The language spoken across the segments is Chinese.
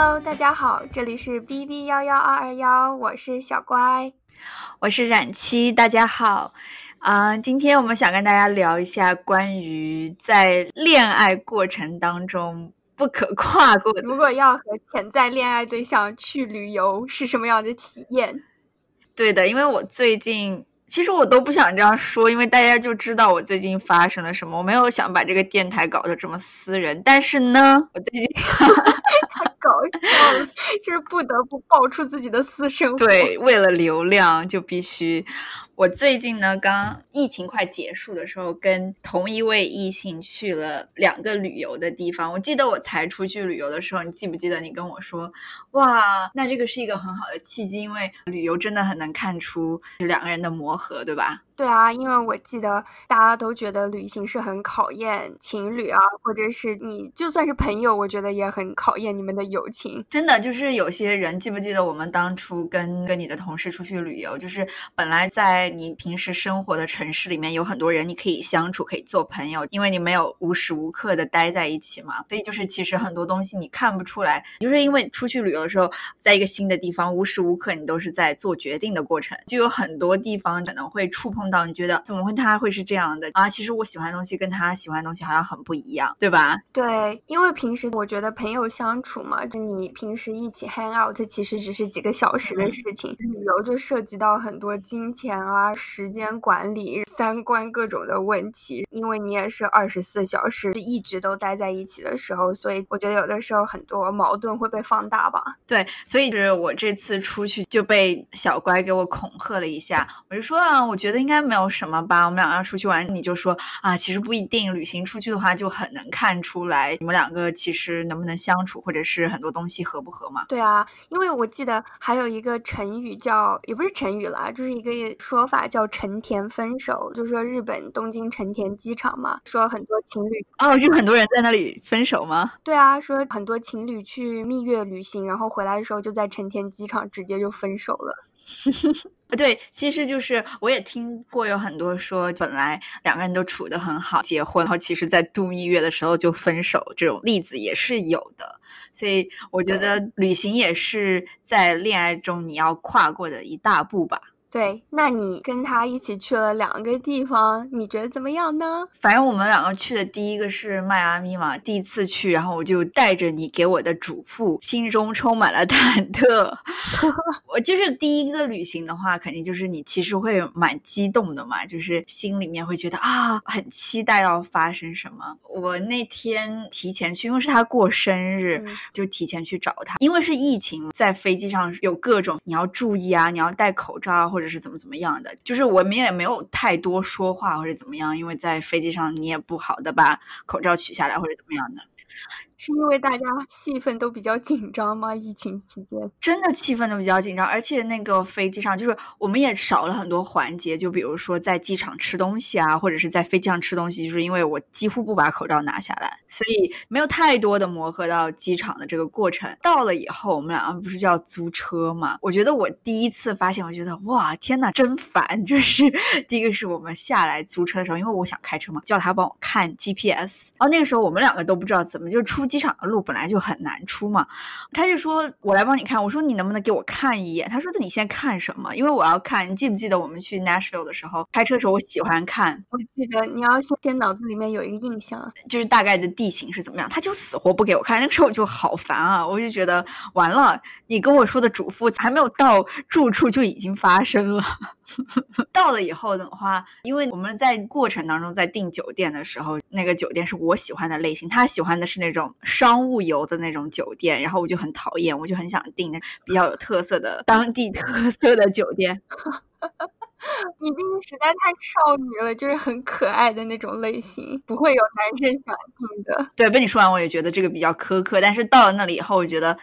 Hello，大家好，这里是 B B 幺幺二二幺，我是小乖，我是冉七，大家好。啊，今天我们想跟大家聊一下关于在恋爱过程当中不可跨过的。如果要和潜在恋爱对象去旅游，是什么样的体验？对的，因为我最近。其实我都不想这样说，因为大家就知道我最近发生了什么。我没有想把这个电台搞得这么私人，但是呢，我最近 太搞笑了，就是不得不爆出自己的私生活。对，为了流量就必须。我最近呢，刚疫情快结束的时候，跟同一位异性去了两个旅游的地方。我记得我才出去旅游的时候，你记不记得你跟我说，哇，那这个是一个很好的契机，因为旅游真的很能看出两个人的磨合，对吧？对啊，因为我记得大家都觉得旅行是很考验情侣啊，或者是你就算是朋友，我觉得也很考验你们的友情。真的，就是有些人记不记得我们当初跟跟你的同事出去旅游，就是本来在你平时生活的城市里面有很多人，你可以相处，可以做朋友，因为你没有无时无刻的待在一起嘛。所以就是其实很多东西你看不出来，就是因为出去旅游的时候，在一个新的地方，无时无刻你都是在做决定的过程，就有很多地方可能会触碰。到你觉得怎么会他会是这样的啊？其实我喜欢的东西跟他喜欢的东西好像很不一样，对吧？对，因为平时我觉得朋友相处嘛，就你平时一起 hang out，其实只是几个小时的事情。旅游就涉及到很多金钱啊、时间管理、三观各种的问题。因为你也是二十四小时一直都待在一起的时候，所以我觉得有的时候很多矛盾会被放大吧。对，所以就是我这次出去就被小乖给我恐吓了一下，我就说啊，我觉得应该。没有什么吧，我们两个要出去玩，你就说啊，其实不一定。旅行出去的话，就很能看出来你们两个其实能不能相处，或者是很多东西合不合嘛。对啊，因为我记得还有一个成语叫，也不是成语啦，就是一个说法叫“成田分手”，就是说日本东京成田机场嘛，说很多情侣哦，就很多人在那里分手吗？对啊，说很多情侣去蜜月旅行，然后回来的时候就在成田机场直接就分手了。对，其实就是我也听过有很多说，本来两个人都处得很好，结婚，然后其实在度蜜月的时候就分手，这种例子也是有的。所以我觉得旅行也是在恋爱中你要跨过的一大步吧。对，那你跟他一起去了两个地方，你觉得怎么样呢？反正我们两个去的第一个是迈阿密嘛，第一次去，然后我就带着你给我的嘱咐，心中充满了忐忑。我就是第一个旅行的话，肯定就是你其实会蛮激动的嘛，就是心里面会觉得啊，很期待要发生什么。我那天提前去，因为是他过生日，就提前去找他。因为是疫情，在飞机上有各种你要注意啊，你要戴口罩啊。或或者是怎么怎么样的，就是我们也没有太多说话或者怎么样，因为在飞机上你也不好的把口罩取下来或者怎么样的。是因为大家气氛都比较紧张吗？疫情期间真的气氛都比较紧张，而且那个飞机上就是我们也少了很多环节，就比如说在机场吃东西啊，或者是在飞机上吃东西，就是因为我几乎不把口罩拿下来，所以没有太多的磨合到机场的这个过程。到了以后，我们两个不是就要租车嘛？我觉得我第一次发现，我觉得哇，天呐，真烦！就是第一个是我们下来租车的时候，因为我想开车嘛，叫他帮我看 GPS，然后那个时候我们两个都不知道怎么就出。机场的路本来就很难出嘛，他就说我来帮你看。我说你能不能给我看一眼？他说那你先看什么？因为我要看。你记不记得我们去 Nashville 的时候，开车的时候我喜欢看。我记得你要先脑子里面有一个印象，就是大概的地形是怎么样。他就死活不给我看，那个时候我就好烦啊！我就觉得完了，你跟我说的嘱咐还没有到住处就已经发生了。到了以后的话，因为我们在过程当中在订酒店的时候，那个酒店是我喜欢的类型，他喜欢的是那种商务游的那种酒店，然后我就很讨厌，我就很想订那比较有特色的当地特色的酒店。你这个实在太少女了，就是很可爱的那种类型，不会有男生想订的。对，被你说完，我也觉得这个比较苛刻，但是到了那里以后，我觉得。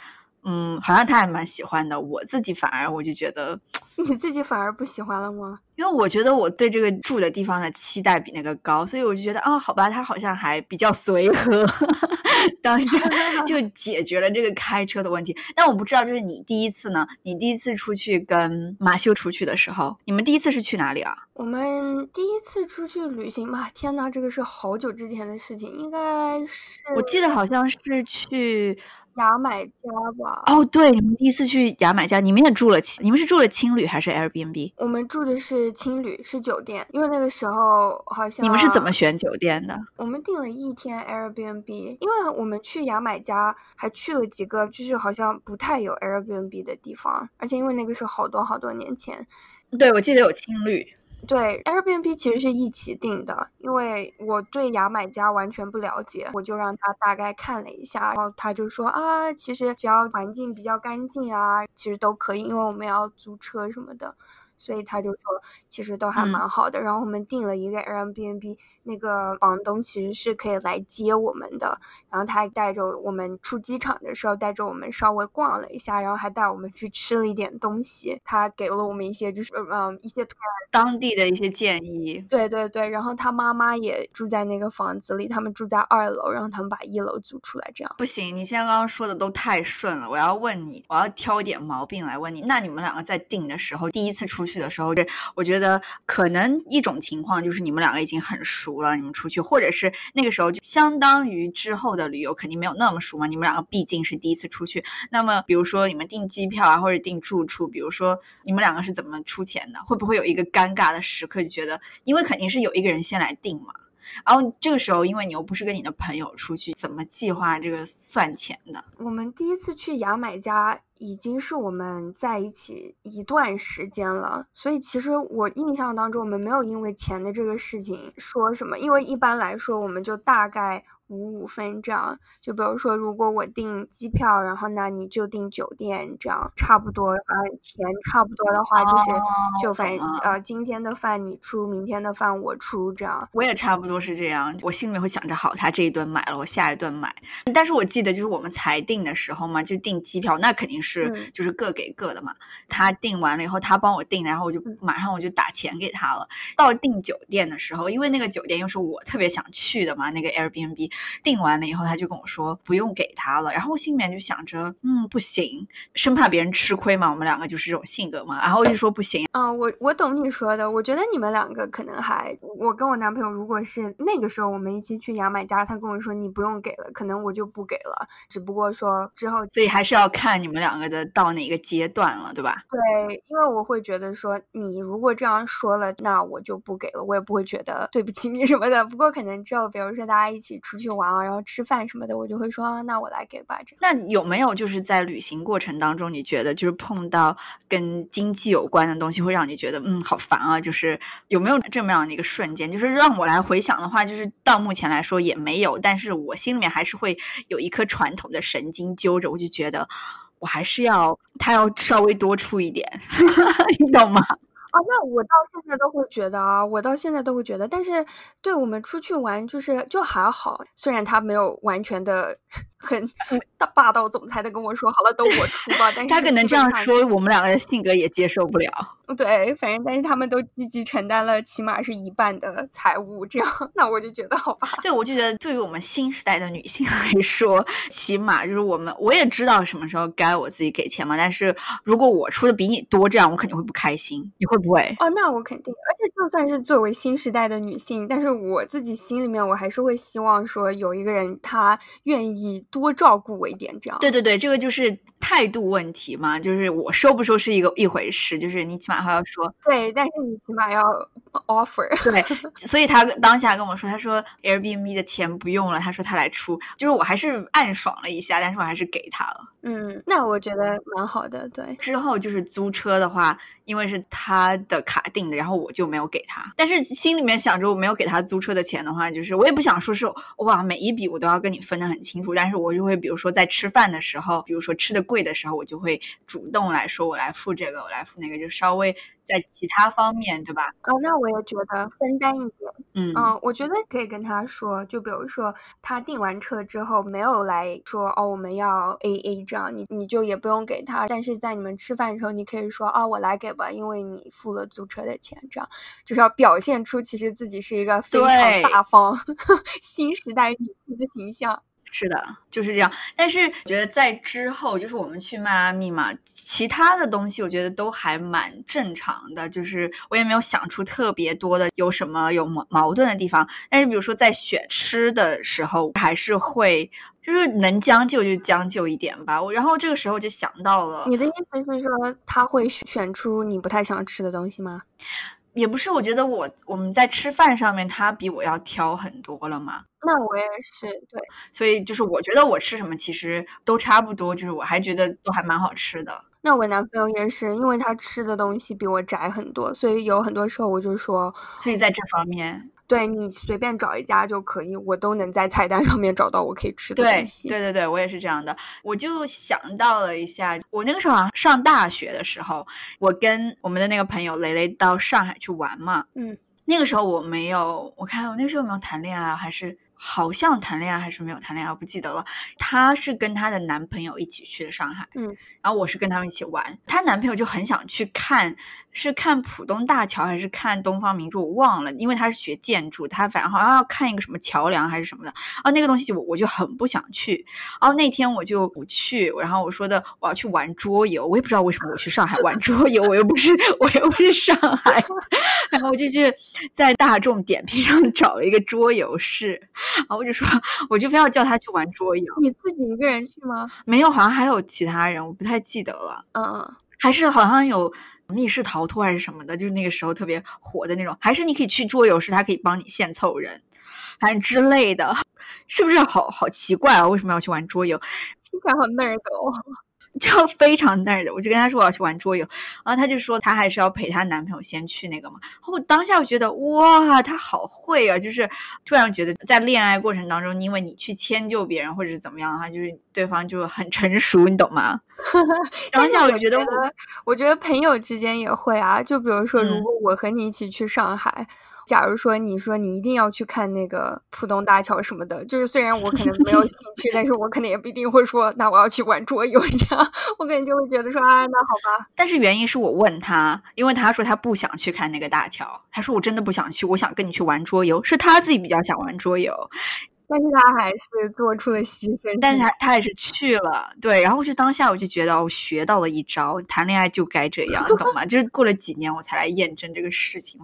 嗯，好像他还蛮喜欢的，我自己反而我就觉得，你自己反而不喜欢了吗？因为我觉得我对这个住的地方的期待比那个高，所以我就觉得啊，好吧，他好像还比较随和，当下 就解决了这个开车的问题。但我不知道，就是你第一次呢？你第一次出去跟马修出去的时候，你们第一次是去哪里啊？我们第一次出去旅行吧，天呐，这个是好久之前的事情，应该是我记得好像是去。牙买加吧？哦，对，你们第一次去牙买加，你们也住了，你们是住了青旅还是 Airbnb？我们住的是青旅，是酒店，因为那个时候好像你们是怎么选酒店的？我们订了一天 Airbnb，因为我们去牙买加还去了几个就是好像不太有 Airbnb 的地方，而且因为那个是好多好多年前。对，我记得有青旅。对，Airbnb 其实是一起订的，因为我对牙买加完全不了解，我就让他大概看了一下，然后他就说啊，其实只要环境比较干净啊，其实都可以，因为我们要租车什么的。所以他就说，其实都还蛮好的。然后我们订了一个 Airbnb，那个房东其实是可以来接我们的。然后他还带着我们出机场的时候，带着我们稍微逛了一下，然后还带我们去吃了一点东西。他给了我们一些就是嗯一些当地的一些建议。对对对。然后他妈妈也住在那个房子里，他们住在二楼，然后他们把一楼租出来，这样。不行，你现在刚刚说的都太顺了。我要问你，我要挑一点毛病来问你。那你们两个在订的时候，第一次出。去的时候，这我觉得可能一种情况就是你们两个已经很熟了，你们出去，或者是那个时候就相当于之后的旅游肯定没有那么熟嘛。你们两个毕竟是第一次出去，那么比如说你们订机票啊，或者订住处，比如说你们两个是怎么出钱的？会不会有一个尴尬的时刻，就觉得因为肯定是有一个人先来订嘛，然后这个时候因为你又不是跟你的朋友出去，怎么计划这个算钱的？我们第一次去牙买加。已经是我们在一起一段时间了，所以其实我印象当中，我们没有因为钱的这个事情说什么，因为一般来说，我们就大概。五五分这样，就比如说，如果我订机票，然后那你就订酒店，这样差不多，反正钱差不多的话，就是就反正呃，今天的饭你出，明天的饭我出，这样。我也差不多是这样，我心里面会想着，好，他这一顿买了，我下一顿买。但是我记得就是我们才订的时候嘛，就订机票，那肯定是就是各给各的嘛。他订完了以后，他帮我订，然后我就马上我就打钱给他了。到订酒店的时候，因为那个酒店又是我特别想去的嘛，那个 Airbnb。订完了以后，他就跟我说不用给他了，然后我心里面就想着，嗯，不行，生怕别人吃亏嘛，我们两个就是这种性格嘛，然后我就说不行。嗯，我我懂你说的，我觉得你们两个可能还，我跟我男朋友如果是那个时候我们一起去牙买加，他跟我说你不用给了，可能我就不给了，只不过说之后，所以还是要看你们两个的到哪个阶段了，对吧？对，因为我会觉得说你如果这样说了，那我就不给了，我也不会觉得对不起你什么的。不过可能之后，比如说大家一起出去玩啊。然后吃饭什么的，我就会说，那我来给吧。这那有没有就是在旅行过程当中，你觉得就是碰到跟经济有关的东西，会让你觉得嗯好烦啊？就是有没有这么样的一个瞬间？就是让我来回想的话，就是到目前来说也没有，但是我心里面还是会有一颗传统的神经揪着，我就觉得我还是要他要稍微多出一点，你懂吗？啊，那我到现在都会觉得啊，我到现在都会觉得，但是对我们出去玩就是就还好，虽然他没有完全的。很大霸道总裁的跟我说：“好了，都我出吧。”但是他可能这样说，我们两个人性格也接受不了。对，反正但是他们都积极承担了，起码是一半的财务，这样 那我就觉得好吧。对，我就觉得对于我们新时代的女性 来说，起码就是我们我也知道什么时候该我自己给钱嘛。但是如果我出的比你多，这样我肯定会不开心。你会不会？哦，那我肯定。就算是作为新时代的女性，但是我自己心里面我还是会希望说有一个人他愿意。多照顾我一点，这样。对对对，这个就是态度问题嘛，就是我收不收是一个一回事，就是你起码还要说。对，但是你起码要 offer。对，所以他当下跟我说，他说 Airbnb 的钱不用了，他说他来出，就是我还是暗爽了一下，但是我还是给他了。嗯，那我觉得蛮好的。对，之后就是租车的话。因为是他的卡定的，然后我就没有给他。但是心里面想着我没有给他租车的钱的话，就是我也不想说是哇每一笔我都要跟你分得很清楚。但是我就会比如说在吃饭的时候，比如说吃的贵的时候，我就会主动来说我来付这个，我来付那个，就稍微。在其他方面，对吧？哦，那我也觉得分担一点。嗯嗯，我觉得可以跟他说，就比如说他订完车之后没有来说哦，我们要 A A 这样，你你就也不用给他。但是在你们吃饭的时候，你可以说啊，我来给吧，因为你付了租车的钱，这样就是要表现出其实自己是一个非常大方 新时代女性的形象。是的，就是这样。但是觉得在之后，就是我们去迈阿密嘛，其他的东西我觉得都还蛮正常的，就是我也没有想出特别多的有什么有矛矛盾的地方。但是比如说在选吃的时候，还是会就是能将就就将就一点吧。我然后这个时候就想到了，你的意思是说他会选出你不太想吃的东西吗？也不是，我觉得我我们在吃饭上面，他比我要挑很多了嘛。那我也是，对。所以就是我觉得我吃什么其实都差不多，就是我还觉得都还蛮好吃的。那我男朋友也是，因为他吃的东西比我窄很多，所以有很多时候我就说，所以在这方面。对你随便找一家就可以，我都能在菜单上面找到我可以吃的东西。对对对，我也是这样的。我就想到了一下，我那个时候好像上大学的时候，我跟我们的那个朋友雷雷到上海去玩嘛。嗯，那个时候我没有，我看我那时候有没有谈恋爱，还是好像谈恋爱还是没有谈恋爱，我不记得了。她是跟她的男朋友一起去的上海，嗯，然后我是跟他们一起玩。她男朋友就很想去看。是看浦东大桥还是看东方明珠？我忘了，因为他是学建筑，他反正好像要看一个什么桥梁还是什么的。啊，那个东西我我就很不想去。然后那天我就不去，然后我说的我要去玩桌游，我也不知道为什么我去上海玩桌游，我又不是我又不是上海。然后我就去在大众点评上找了一个桌游室，然后我就说我就非要叫他去玩桌游。你自己一个人去吗？没有，好像还有其他人，我不太记得了。嗯嗯。还是好像有密室逃脱还是什么的，就是那个时候特别火的那种。还是你可以去桌游室，他可以帮你现凑人，反正之类的，是不是好好奇怪啊？为什么要去玩桌游？听起来好 nerd 哦。就非常带的，我就跟他说我要去玩桌游，然后他就说他还是要陪她男朋友先去那个嘛。然后我当下我觉得哇，他好会啊！就是突然觉得在恋爱过程当中，因为你去迁就别人或者是怎么样的话，就是对方就很成熟，你懂吗？当下我觉得，我觉得朋友之间也会啊。就比如说，如果我和你一起去上海。假如说你说你一定要去看那个浦东大桥什么的，就是虽然我可能没有兴 趣，但是我可能也不一定会说，那我要去玩桌游这样，我可能就会觉得说，啊，那好吧。但是原因是我问他，因为他说他不想去看那个大桥，他说我真的不想去，我想跟你去玩桌游，是他自己比较想玩桌游。但是他还是做出了牺牲，但是他他也是去了，对，然后我就当下我就觉得我学到了一招，谈恋爱就该这样，你懂吗？就是过了几年我才来验证这个事情，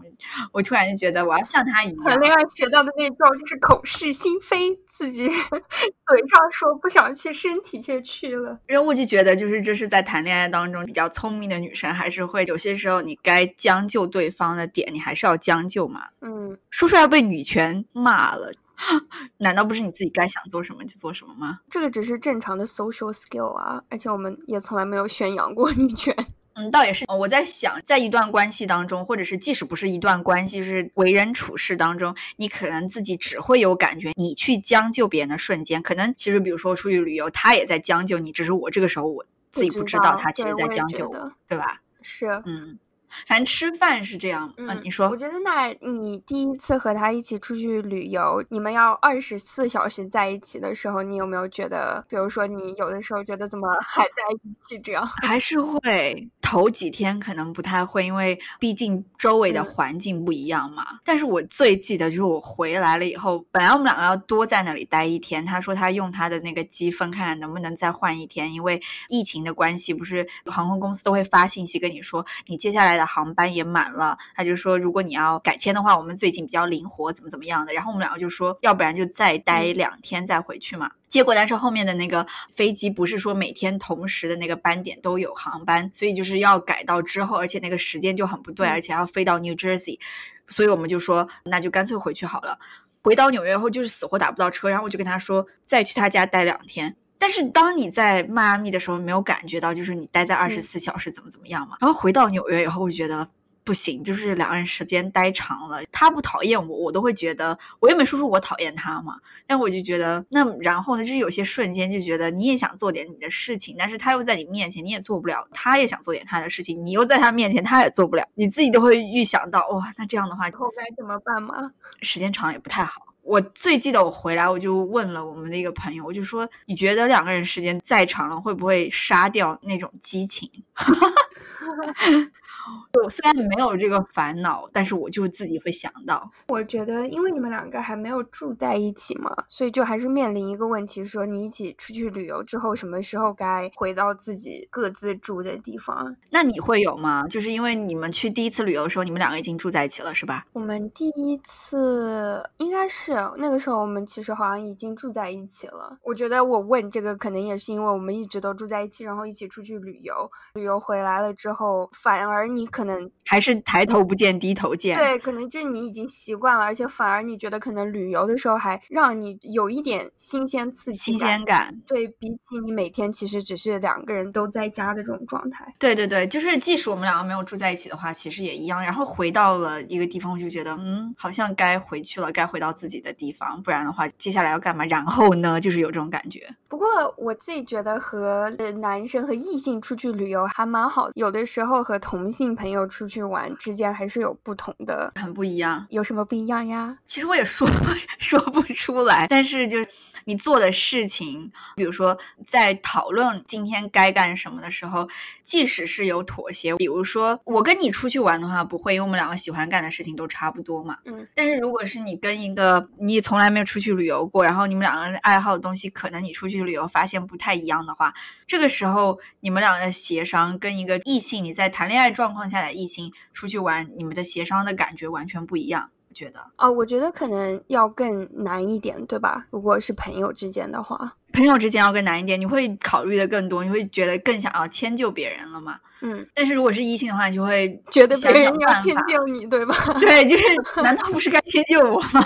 我突然就觉得我要像他一样。谈恋爱学到的那招就是口是心非，自己 嘴上说不想去，身体却去了。然后我就觉得，就是这是在谈恋爱当中比较聪明的女生，还是会有些时候你该将就对方的点，你还是要将就嘛。嗯，说出来被女权骂了。难道不是你自己该想做什么就做什么吗？这个只是正常的 social skill 啊，而且我们也从来没有宣扬过女权。嗯，倒也是。我在想，在一段关系当中，或者是即使不是一段关系，是为人处事当中，你可能自己只会有感觉，你去将就别人的瞬间，可能其实比如说出去旅游，他也在将就你，只是我这个时候我自己不知道，他其实在将就我，对吧？是，嗯。反正吃饭是这样，嗯，你说，我觉得那你第一次和他一起出去旅游，你们要二十四小时在一起的时候，你有没有觉得，比如说你有的时候觉得怎么还在一起这样？还是会头几天可能不太会，因为毕竟周围的环境不一样嘛。但是我最记得就是我回来了以后，本来我们两个要多在那里待一天，他说他用他的那个积分看看能不能再换一天，因为疫情的关系，不是航空公司都会发信息跟你说你接下来的。航班也满了，他就说如果你要改签的话，我们最近比较灵活，怎么怎么样的。然后我们两个就说，要不然就再待两天再回去嘛。结果但是后面的那个飞机不是说每天同时的那个班点都有航班，所以就是要改到之后，而且那个时间就很不对，而且要飞到 New Jersey，所以我们就说那就干脆回去好了。回到纽约后就是死活打不到车，然后我就跟他说再去他家待两天。但是当你在迈阿密的时候，没有感觉到就是你待在二十四小时怎么怎么样嘛？然后回到纽约以后，我就觉得不行，就是两个人时间待长了，他不讨厌我，我都会觉得我又没说出我讨厌他嘛。但我就觉得那然后呢，就是有些瞬间就觉得你也想做点你的事情，但是他又在你面前你也做不了，他也想做点他的事情，你又在他面前他也做不了，你自己都会预想到哇，那这样的话以后该怎么办嘛？时间长也不太好。我最记得我回来，我就问了我们的一个朋友，我就说：“你觉得两个人时间再长了，会不会杀掉那种激情？” 我虽然没有这个烦恼，但是我就自己会想到。我觉得，因为你们两个还没有住在一起嘛，所以就还是面临一个问题：说你一起出去旅游之后，什么时候该回到自己各自住的地方？那你会有吗？就是因为你们去第一次旅游的时候，你们两个已经住在一起了，是吧？我们第一次应该是那个时候，我们其实好像已经住在一起了。我觉得我问这个，可能也是因为我们一直都住在一起，然后一起出去旅游，旅游回来了之后，反而你可能还是抬头不见低头见。对，可能就是你已经习惯了，而且反而你觉得可能旅游的时候还让你有一点新鲜刺激、新鲜感。对比起你每天其实只是两个人都在家的这种状态。对对对，就是即使我们两个没有住在一起的话，其实也一样。然后回到了一个地方，我就觉得，嗯，好像该回去了，该回到自己的地方，不然的话，接下来要干嘛？然后呢，就是有这种感觉。不过我自己觉得和男生和异性出去旅游还蛮好，有的时候和同性朋友出去玩之间还是有不同的，很不一样。有什么不一样呀？其实我也说 说不出来，但是就是。你做的事情，比如说在讨论今天该干什么的时候，即使是有妥协，比如说我跟你出去玩的话，不会，因为我们两个喜欢干的事情都差不多嘛。嗯。但是如果是你跟一个你从来没有出去旅游过，然后你们两个人爱好的东西，可能你出去旅游发现不太一样的话，这个时候你们两个的协商跟一个异性你在谈恋爱状况下的异性出去玩，你们的协商的感觉完全不一样。觉得哦，我觉得可能要更难一点，对吧？如果是朋友之间的话，朋友之间要更难一点，你会考虑的更多，你会觉得更想要迁就别人了吗？嗯，但是如果是异性的话，你就会觉得别人要迁就你，对吧？对，就是难道不是该 迁就我吗？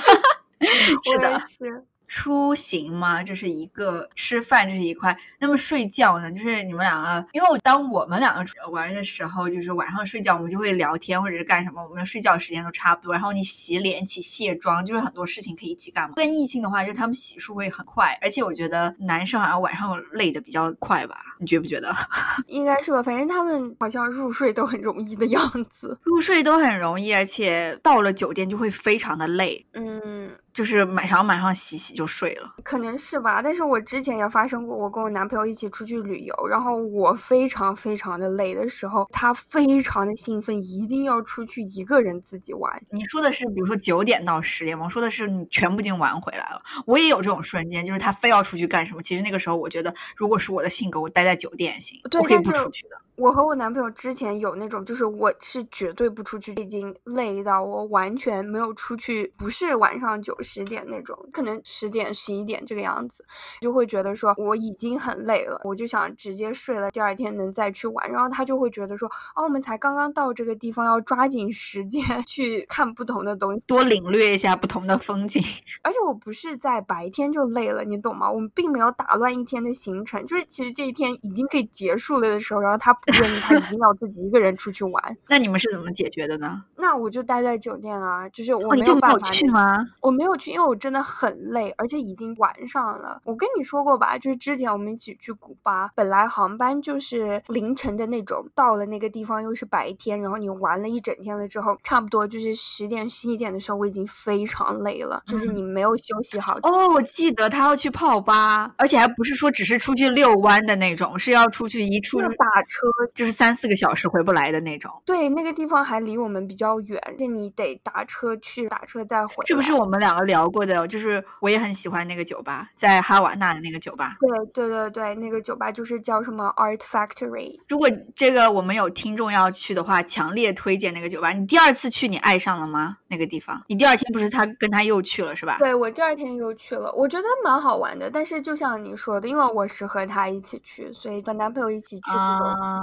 是的，是。出行嘛，这是一个吃饭，这是一块。那么睡觉呢？就是你们两个，因为当我们两个玩的时候，就是晚上睡觉，我们就会聊天或者是干什么，我们睡觉时间都差不多。然后你洗脸、一起卸妆，就是很多事情可以一起干嘛。跟异性的话，就是他们洗漱会很快，而且我觉得男生好像晚上累的比较快吧？你觉不觉得？应该是吧，反正他们好像入睡都很容易的样子。入睡都很容易，而且到了酒店就会非常的累。嗯。就是马上马上洗洗就睡了，可能是吧。但是我之前也发生过，我跟我男朋友一起出去旅游，然后我非常非常的累的时候，他非常的兴奋，一定要出去一个人自己玩。你说的是，比如说九点到十点吗？我说的是你全部已经玩回来了。我也有这种瞬间，就是他非要出去干什么。其实那个时候，我觉得如果是我的性格，我待在酒店也行，我可以不出去的。我和我男朋友之前有那种，就是我是绝对不出去，已经累到我完全没有出去，不是晚上九十点那种，可能十点十一点这个样子，就会觉得说我已经很累了，我就想直接睡了，第二天能再去玩。然后他就会觉得说，哦，我们才刚刚到这个地方，要抓紧时间 去看不同的东西，多领略一下不同的风景。而且我不是在白天就累了，你懂吗？我们并没有打乱一天的行程，就是其实这一天已经可以结束了的时候，然后他。不愿意，他一定要自己一个人出去玩。那你们是怎么解决的呢？那我就待在酒店啊，就是我没有办法去吗？我没有去，因为我真的很累，而且已经晚上了。我跟你说过吧，就是之前我们一起去古巴，本来航班就是凌晨的那种，到了那个地方又是白天，然后你玩了一整天了之后，差不多就是十点十一点的时候，我已经非常累了，就是你没有休息好。哦，我记得他要去泡吧，而且还不是说只是出去遛弯的那种，是要出去一出打车。就是三四个小时回不来的那种。对，那个地方还离我们比较远，而且你得打车去，打车再回。这不是我们两个聊过的，就是我也很喜欢那个酒吧，在哈瓦那的那个酒吧。对对对对，那个酒吧就是叫什么 Art Factory。如果这个我们有听众要去的话，强烈推荐那个酒吧。你第二次去，你爱上了吗？那个地方？你第二天不是他跟他又去了是吧？对，我第二天又去了，我觉得蛮好玩的。但是就像你说的，因为我是和他一起去，所以和男朋友一起去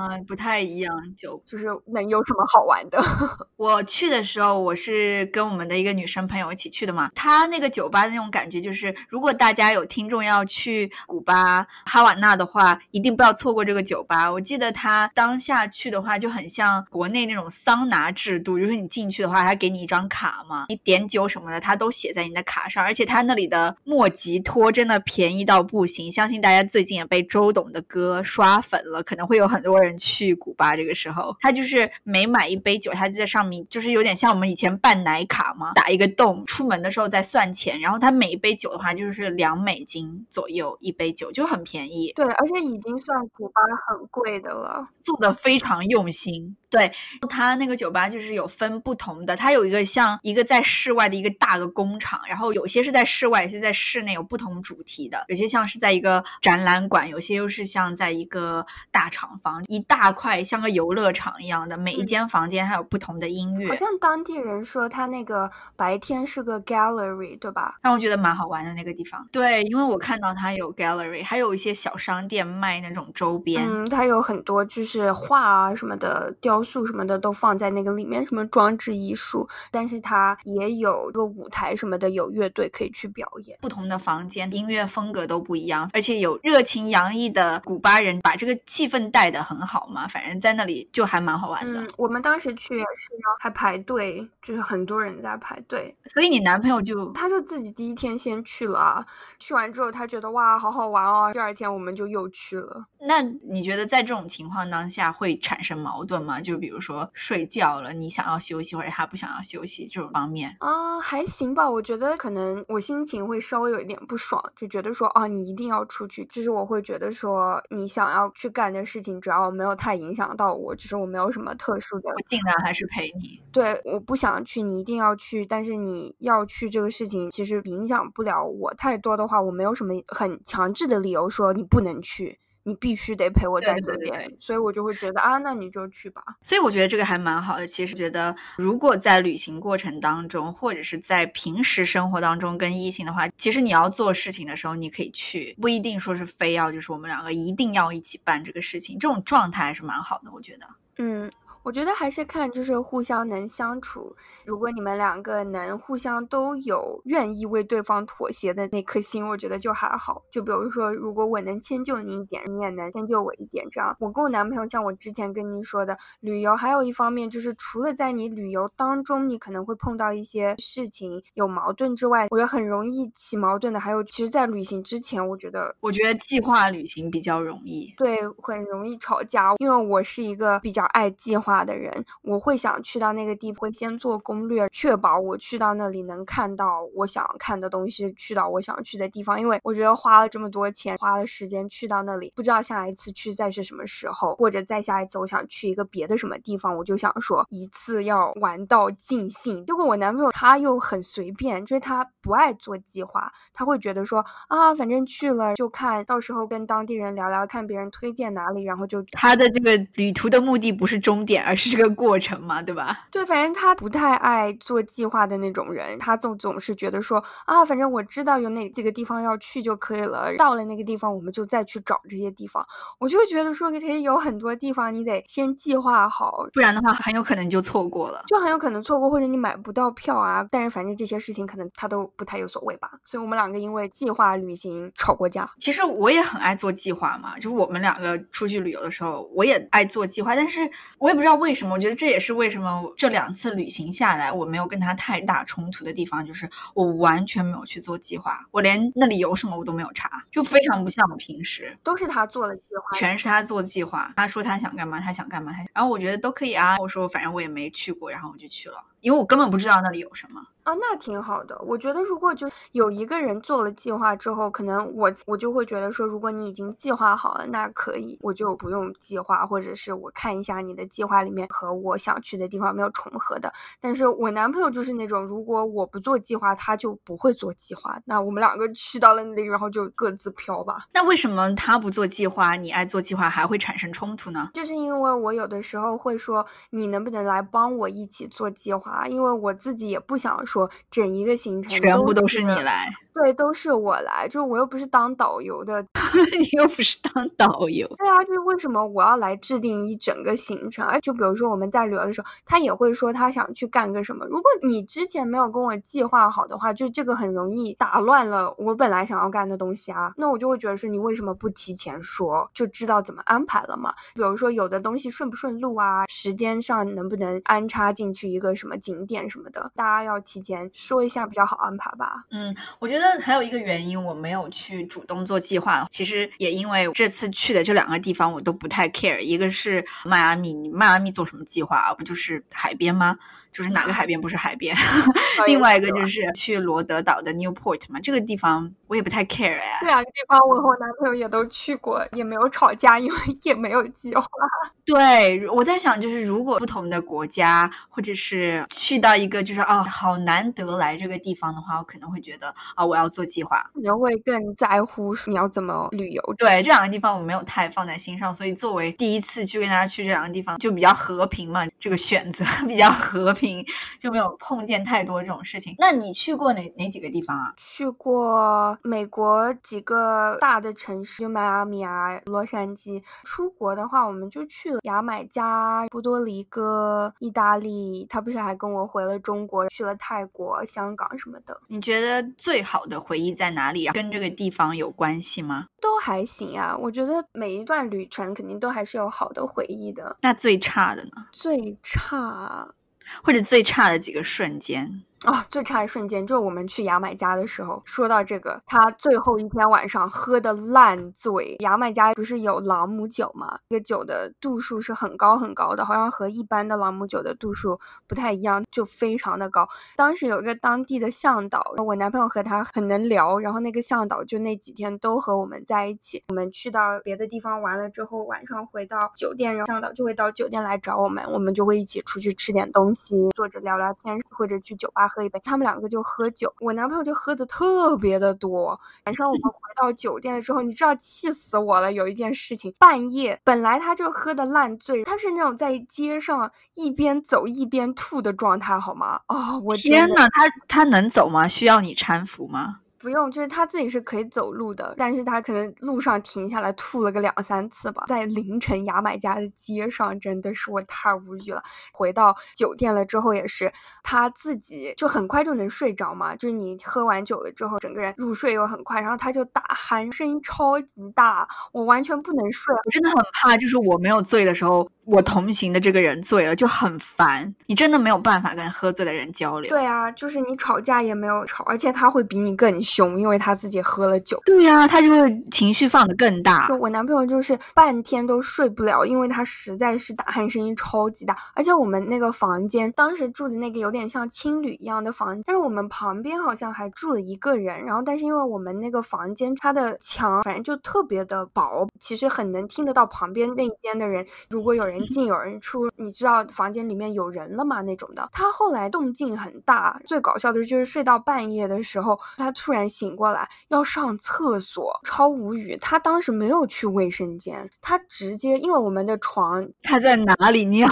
啊。不太一样，就就是能有什么好玩的？我去的时候，我是跟我们的一个女生朋友一起去的嘛。她那个酒吧的那种感觉，就是如果大家有听众要去古巴哈瓦那的话，一定不要错过这个酒吧。我记得她当下去的话，就很像国内那种桑拿制度，就是你进去的话，他给你一张卡嘛，你点酒什么的，他都写在你的卡上。而且他那里的莫吉托真的便宜到不行，相信大家最近也被周董的歌刷粉了，可能会有很多人。去古巴这个时候，他就是每买一杯酒，他就在上面，就是有点像我们以前办奶卡嘛，打一个洞，出门的时候再算钱。然后他每一杯酒的话，就是两美金左右一杯酒，就很便宜。对，而且已经算古巴很贵的了，做的非常用心。对，他那个酒吧就是有分不同的，它有一个像一个在室外的一个大的工厂，然后有些是在室外，有些在室内，有不同主题的，有些像是在一个展览馆，有些又是像在一个大厂房，一大块像个游乐场一样的，每一间房间还有不同的音乐。好像当地人说他那个白天是个 gallery，对吧？让我觉得蛮好玩的那个地方。对，因为我看到它有 gallery，还有一些小商店卖那种周边。嗯，它有很多就是画啊什么的雕。塑什么的都放在那个里面，什么装置艺术，但是它也有个舞台什么的，有乐队可以去表演。不同的房间音乐风格都不一样，而且有热情洋溢的古巴人把这个气氛带的很好嘛。反正在那里就还蛮好玩的。嗯，我们当时去也是还排队，就是很多人在排队。所以你男朋友就他就自己第一天先去了，去完之后他觉得哇好好玩哦，第二天我们就又去了。那你觉得在这种情况当下会产生矛盾吗？就就比如说睡觉了，你想要休息，或者他不想要休息这种方面啊，还行吧。我觉得可能我心情会稍微有一点不爽，就觉得说啊，你一定要出去。就是我会觉得说，你想要去干的事情，只要没有太影响到我，就是我没有什么特殊的，我尽量还是陪你。对，我不想去，你一定要去。但是你要去这个事情，其实影响不了我太多的话，我没有什么很强制的理由说你不能去。你必须得陪我在酒店，所以我就会觉得啊，那你就去吧。所以我觉得这个还蛮好的。其实觉得，如果在旅行过程当中，或者是在平时生活当中跟异性的话，其实你要做事情的时候，你可以去，不一定说是非要就是我们两个一定要一起办这个事情。这种状态还是蛮好的，我觉得。嗯。我觉得还是看就是互相能相处。如果你们两个能互相都有愿意为对方妥协的那颗心，我觉得就还好。就比如说，如果我能迁就你一点，你也能迁就我一点，这样。我跟我男朋友，像我之前跟您说的，旅游还有一方面就是，除了在你旅游当中你可能会碰到一些事情有矛盾之外，我觉得很容易起矛盾的。还有，其实，在旅行之前，我觉得，我觉得计划旅行比较容易，对，很容易吵架，因为我是一个比较爱计划。的人，我会想去到那个地方，会先做攻略，确保我去到那里能看到我想看的东西，去到我想去的地方。因为我觉得花了这么多钱，花了时间去到那里，不知道下一次去再是什么时候，或者再下一次我想去一个别的什么地方，我就想说一次要玩到尽兴。结果我男朋友他又很随便，就是他不爱做计划，他会觉得说啊，反正去了就看到时候跟当地人聊聊，看别人推荐哪里，然后就他的这个旅途的目的不是终点。而是这个过程嘛，对吧？对，反正他不太爱做计划的那种人，他总总是觉得说啊，反正我知道有哪几个地方要去就可以了，到了那个地方我们就再去找这些地方。我就觉得说，其实有很多地方你得先计划好，不然的话很有可能就错过了，就很有可能错过，或者你买不到票啊。但是反正这些事情可能他都不太有所谓吧。所以我们两个因为计划旅行吵过架。其实我也很爱做计划嘛，就是我们两个出去旅游的时候，我也爱做计划，但是我也不知道。为什么？我觉得这也是为什么这两次旅行下来，我没有跟他太大冲突的地方，就是我完全没有去做计划，我连那里有什么我都没有查，就非常不像我平时，都是他做的计划，全是他做计划。他说他想干嘛，他想干嘛，他然后我觉得都可以啊。我说反正我也没去过，然后我就去了，因为我根本不知道那里有什么。啊，那挺好的。我觉得如果就有一个人做了计划之后，可能我我就会觉得说，如果你已经计划好了，那可以，我就不用计划，或者是我看一下你的计划里面和我想去的地方没有重合的。但是我男朋友就是那种，如果我不做计划，他就不会做计划。那我们两个去到了那里，然后就各自飘吧。那为什么他不做计划，你爱做计划，还会产生冲突呢？就是因为我有的时候会说，你能不能来帮我一起做计划？因为我自己也不想。说整一个行程全部都是你来。对，都是我来，就我又不是当导游的，你又不是当导游。对啊，就是为什么我要来制定一整个行程？哎，就比如说我们在旅游的时候，他也会说他想去干个什么。如果你之前没有跟我计划好的话，就这个很容易打乱了我本来想要干的东西啊。那我就会觉得说，你为什么不提前说，就知道怎么安排了嘛？比如说有的东西顺不顺路啊，时间上能不能安插进去一个什么景点什么的，大家要提前说一下比较好安排吧。嗯，我觉得。还有一个原因，我没有去主动做计划。其实也因为这次去的这两个地方，我都不太 care。一个是迈阿密，你迈阿密做什么计划啊？不就是海边吗？就是哪个海边不是海边。另外一个就是去罗德岛的 Newport 嘛，这个地方我也不太 care 呀。这两个地方我和我男朋友也都去过，也没有吵架，因为 也没有计划。对，我在想，就是如果不同的国家，或者是去到一个就是哦，好难得来这个地方的话，我可能会觉得啊，我要做计划，你会更在乎你要怎么旅游。对，这两个地方我没有太放在心上，所以作为第一次去跟大家去这两个地方，就比较和平嘛，这个选择 比较和平，就没有碰见太多这种事情。那你去过哪哪几个地方啊？去过美国几个大的城市，就迈阿密啊、洛杉矶。出国的话，我们就去了牙买加、波多黎各、意大利。他不是还跟我回了中国，去了泰国、香港什么的。你觉得最好的回忆在哪里啊？跟这个地方有关系吗？都还行啊，我觉得每一段旅程肯定都还是有好的回忆的。那最差的呢？最差，或者最差的几个瞬间？哦，最差的瞬间就是我们去牙买加的时候。说到这个，他最后一天晚上喝的烂醉。牙买加不是有朗姆酒吗？这个酒的度数是很高很高的，好像和一般的朗姆酒的度数不太一样，就非常的高。当时有一个当地的向导，我男朋友和他很能聊，然后那个向导就那几天都和我们在一起。我们去到别的地方玩了之后，晚上回到酒店，然后向导就会到酒店来找我们，我们就会一起出去吃点东西，坐着聊聊天，或者去酒吧。喝一杯，他们两个就喝酒，我男朋友就喝的特别的多。晚上我们回到酒店了之后，你知道气死我了。有一件事情，半夜本来他就喝的烂醉，他是那种在街上一边走一边吐的状态，好吗？哦，我天呐，他他能走吗？需要你搀扶吗？不用，就是他自己是可以走路的，但是他可能路上停下来吐了个两三次吧。在凌晨牙买加的街上，真的是我太无语了。回到酒店了之后，也是他自己就很快就能睡着嘛，就是你喝完酒了之后，整个人入睡又很快，然后他就打鼾，声音超级大，我完全不能睡。我真的很怕，就是我没有醉的时候，我同行的这个人醉了就很烦，你真的没有办法跟喝醉的人交流。对啊，就是你吵架也没有吵，而且他会比你更。凶，因为他自己喝了酒。对呀，他就是情绪放得更大。我男朋友就是半天都睡不了，因为他实在是打鼾声音超级大。而且我们那个房间当时住的那个有点像青旅一样的房，但是我们旁边好像还住了一个人。然后，但是因为我们那个房间它的墙反正就特别的薄，其实很能听得到旁边那一间的人，如果有人进有人出，你知道房间里面有人了吗那种的。他后来动静很大，最搞笑的就是睡到半夜的时候，他突然。醒过来要上厕所，超无语。他当时没有去卫生间，他直接因为我们的床 他在哪里尿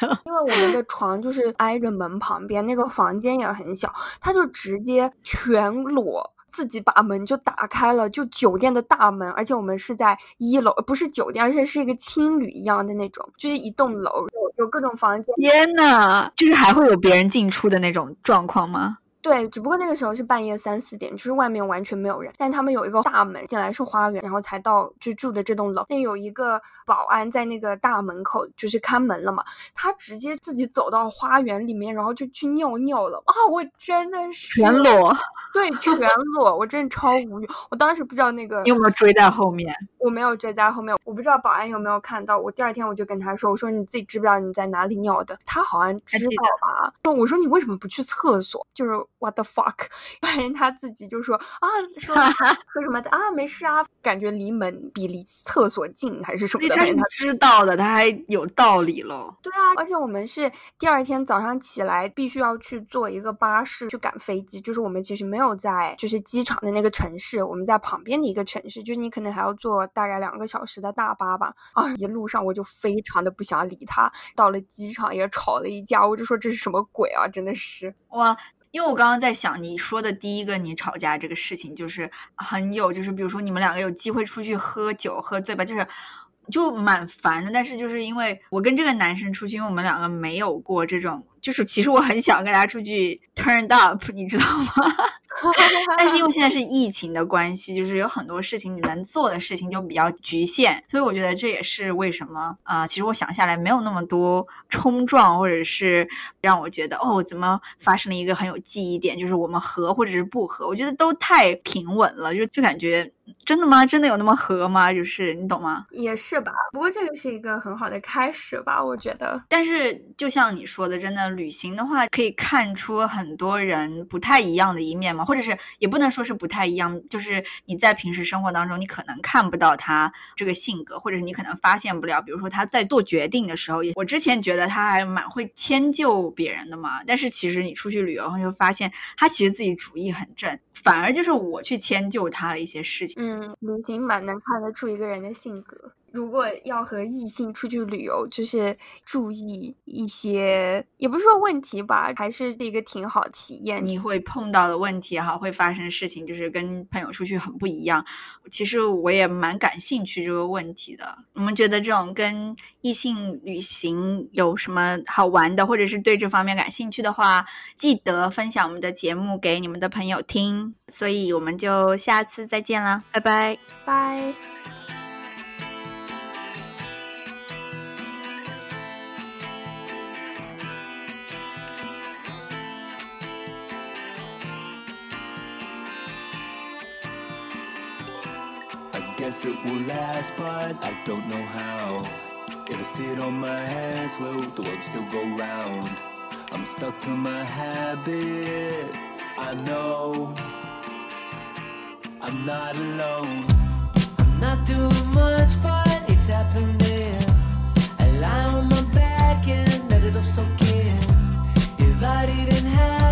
的？因为我们的床就是挨着门旁边，那个房间也很小，他就直接全裸，自己把门就打开了，就酒店的大门，而且我们是在一楼，不是酒店，而且是一个青旅一样的那种，就是一栋楼有有各种房间。天呐，就是还会有别人进出的那种状况吗？对，只不过那个时候是半夜三四点，就是外面完全没有人，但他们有一个大门进来是花园，然后才到就住的这栋楼。那有一个保安在那个大门口就是看门了嘛，他直接自己走到花园里面，然后就去尿尿了啊！我真的是全裸，对，全裸，我真的超无语。我当时不知道那个你有没有追在后面，我没有追在后面，我不知道保安有没有看到。我第二天我就跟他说，我说你自己知不知道你在哪里尿的？他好像知道吧？我说你为什么不去厕所？就是。What the fuck！发现他自己就说啊，说 说什么啊，没事啊，感觉离门比离厕所近还是什么的。他是知道的，他还有道理喽。对啊，而且我们是第二天早上起来必须要去坐一个巴士去赶飞机，就是我们其实没有在就是机场的那个城市，我们在旁边的一个城市，就是你可能还要坐大概两个小时的大巴吧。啊，一路上我就非常的不想理他，到了机场也吵了一架，我就说这是什么鬼啊，真的是哇。因为我刚刚在想，你说的第一个你吵架这个事情，就是很有，就是比如说你们两个有机会出去喝酒喝醉吧，就是就蛮烦的。但是就是因为我跟这个男生出去，因为我们两个没有过这种。就是其实我很想跟他出去 turned up，你知道吗？但是因为 现在是疫情的关系，就是有很多事情你能做的事情就比较局限，所以我觉得这也是为什么啊，其实我想下来没有那么多冲撞，或者是让我觉得哦，怎么发生了一个很有记忆点，就是我们和或者是不和，我觉得都太平稳了，就就感觉真的吗？真的有那么合吗？就是你懂吗？也是吧。不过这个是一个很好的开始吧，我觉得。但是就像你说的，真的旅行的话，可以看出很多人不太一样的一面嘛，或者是也不能说是不太一样，就是你在平时生活当中，你可能看不到他这个性格，或者是你可能发现不了。比如说他在做决定的时候，也我之前觉得他还蛮会迁就别人的嘛，但是其实你出去旅游后就发现他其实自己主意很正，反而就是我去迁就他的一些事情。嗯，旅行蛮能看得出一个人的性格。如果要和异性出去旅游，就是注意一些，也不是说问题吧，还是一个挺好体验。你会碰到的问题哈，会发生事情，就是跟朋友出去很不一样。其实我也蛮感兴趣这个问题的。我们觉得这种跟异性旅行有什么好玩的，或者是对这方面感兴趣的话，记得分享我们的节目给你们的朋友听。所以我们就下次再见啦，拜拜，拜。Guess it will last, but I don't know how. If I sit on my hands, will the world still go round? I'm stuck to my habits. I know I'm not alone. I'm not doing much, but it's happening. I lie on my back and let it all soak in. If I didn't have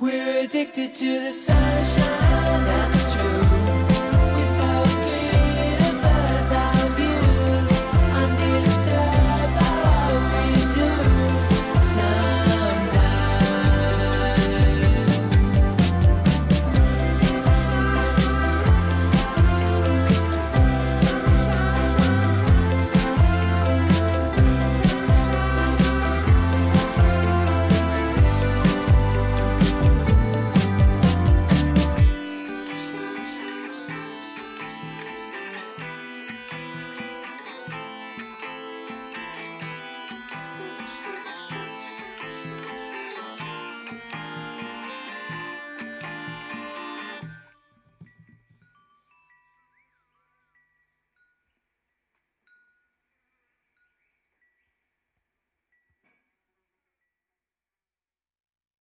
We're addicted to the sunshine.